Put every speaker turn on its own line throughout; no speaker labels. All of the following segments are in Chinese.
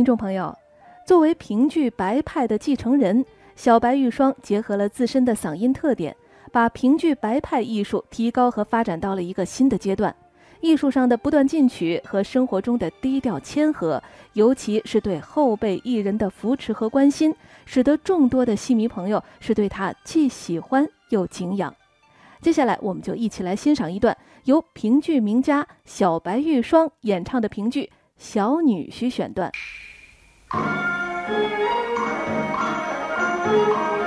听众朋友，作为评剧白派的继承人，小白玉霜结合了自身的嗓音特点，把评剧白派艺术提高和发展到了一个新的阶段。艺术上的不断进取和生活中的低调谦和，尤其是对后辈艺人的扶持和关心，使得众多的戏迷朋友是对他既喜欢又敬仰。接下来，我们就一起来欣赏一段由评剧名家小白玉霜演唱的评剧《小女婿》选段。走就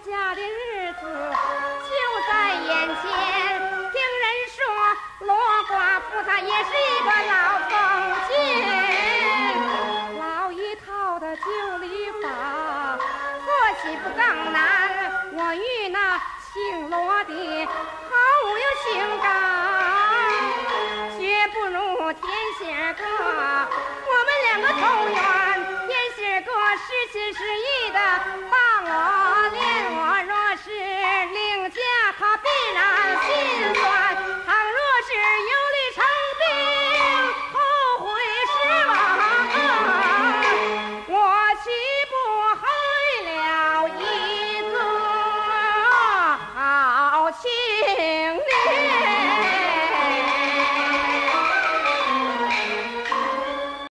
家的日子就在眼前。听人说，罗寡妇她也是一个老封建，老一套的旧礼法，做起不更难。我与那姓罗的毫无有情感，绝不如天仙哥，我们两个投缘。天仙哥实心实意的把。